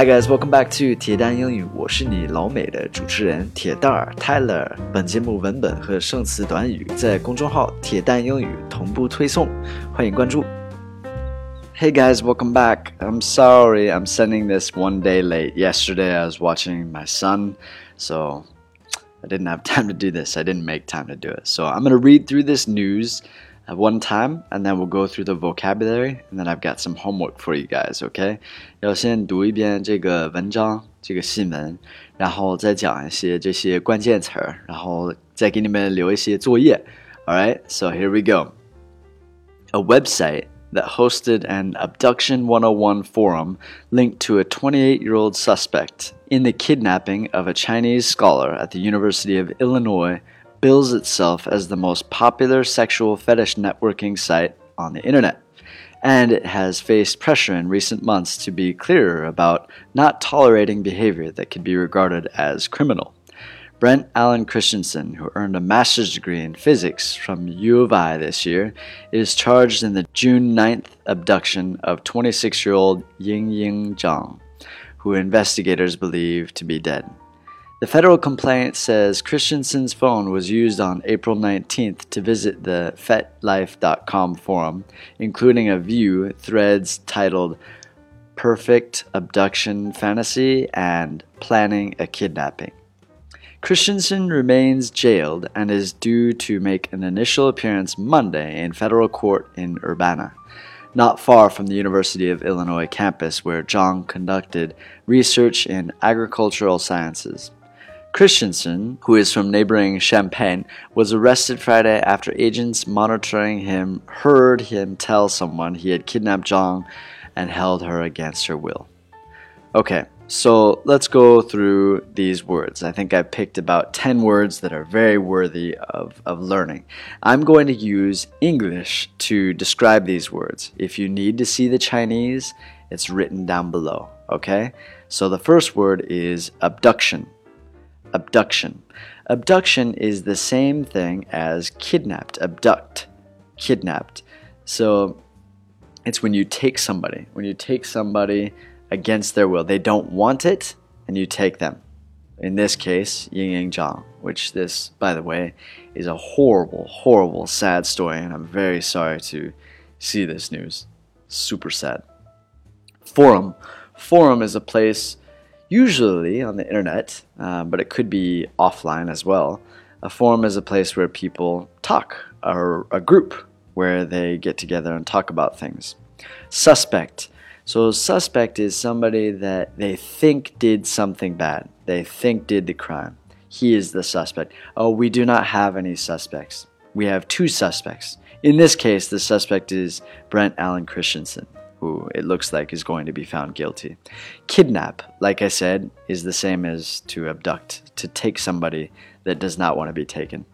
Hi guys, welcome back to 铁蛋英语，我是你老美的主持人铁蛋儿 Tyler。本节目文本和生词短语在公众号“铁蛋英语”同步推送，欢迎关注。Hey guys, welcome back. I'm sorry I'm sending this one day late. Yesterday I was watching my son, so I didn't have time to do this. I didn't make time to do it. So I'm going to read through this news at one time and then we'll go through the vocabulary and then I've got some homework for you guys, okay? 要先读一遍这个文章，这个新闻，然后再讲一些这些关键词儿，然后再给你们留一些作业。All right, so here we go. A website that hosted an Abduction 101 forum linked to a 28 year old suspect in the kidnapping of a Chinese scholar at the University of Illinois bills itself as the most popular sexual fetish networking site on the internet. And it has faced pressure in recent months to be clearer about not tolerating behavior that could be regarded as criminal. Brendt Allen Christensen, who earned a master's degree in physics from U of I this year, is charged in the June 9th abduction of 26 year old Yingying Zhang, who investigators believe to be dead. The federal complaint says Christensen's phone was used on April 19th to visit the FetLife.com forum, including a view threads titled Perfect Abduction Fantasy and Planning a Kidnapping. Christensen remains jailed and is due to make an initial appearance Monday in federal court in Urbana, not far from the University of Illinois campus where Zhang conducted research in agricultural sciences. Christensen, who is from neighboring Champaign, was arrested Friday after agents monitoring him heard him tell someone he had kidnapped Zhang and held her against her will. Okay, so let's go through these words. I think I picked about 10 words that are very worthy of, of learning. I'm going to use English to describe these words. If you need to see the Chinese, it's written down below, okay? So the first word is abduction. Abduction. Abduction is the same thing as kidnapped, abduct, kidnapped. So it's when you take somebody, when you take somebody against their will. They don't want it, and you take them. In this case, Yingying Zhang, which this, by the way, is a horrible, horrible, sad story, and I'm very sorry to see this news. Super sad. Forum. Forum is a place usually on the internet, uh, but it could be offline as well. A forum is a place where people talk, or a group where they get together and talk about things. Suspect. So, suspect is somebody that they think did something bad. They think did the crime. He is the suspect. Oh, we do not have any suspects. We have two suspects. In this case, the suspect is Brendt Allen Christensen who it looks like is going to be found guilty. Kidnap, like I said, is the same as to abduct, to take somebody that does not want to be taken.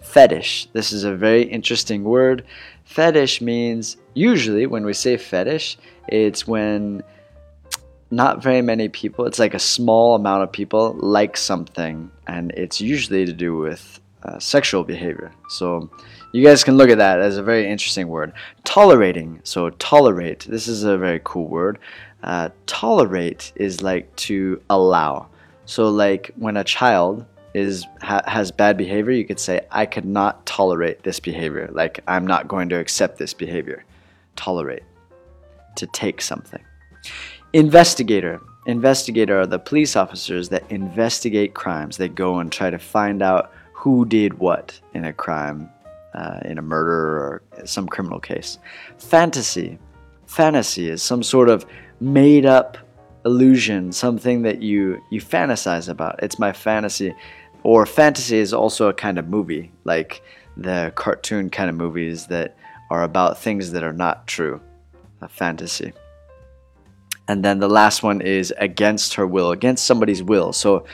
Fetish, this is a very interesting word. Fetish means, usually when we say fetish, it's when not very many people, it's like a small amount of people like something, and it's usually to do with uh, sexual behavior. So you guys can look at that as a very interesting word. Tolerating. So tolerate. This is a very cool word. Uh, tolerate is like to allow. So like when a child is ha, has bad behavior, you could say I could not tolerate this behavior. Like I'm not going to accept this behavior. Tolerate. To take something. Investigator. Investigator are the police officers that investigate crimes. They go and try to find out who did what in a crime, uh, in a murder or some criminal case. Fantasy. Fantasy is some sort of made up illusion, something that you, you fantasize about. It's my fantasy. Or fantasy is also a kind of movie, like the cartoon kind of movies that are about things that are not true. A fantasy. And then the last one is against her will, against somebody's will. So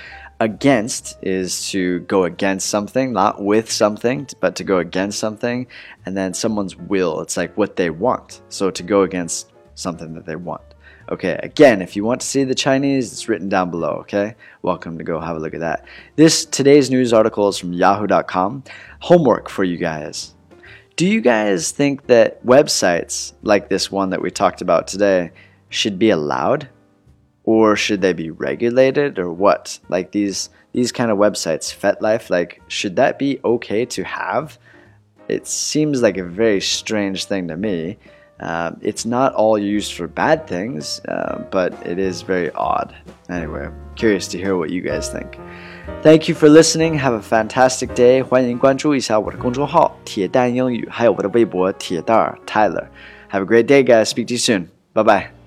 against is to go against something, not with something, but to go against something. And then someone's will, it's like what they want. So to go against something that they want. Okay, again, if you want to see the Chinese, it's written down below, okay? Welcome to go have a look at that. This today's news article is from yahoo.com. Homework for you guys. Do you guys think that websites like this one that we talked about today should be allowed? or should they be regulated or what? Like these these kind of websites, FetLife, like should that be okay to have? It seems like a very strange thing to me. Uh, it's not all used for bad things, uh, but it is very odd. Anyway, curious to hear what you guys think. Thank you for listening. Have a fantastic day. 欢迎关注一下我的公众号“铁蛋英语”，还有我的微博“铁蛋儿 Tyler”。Have a great day, guys. Speak to you soon. Bye bye.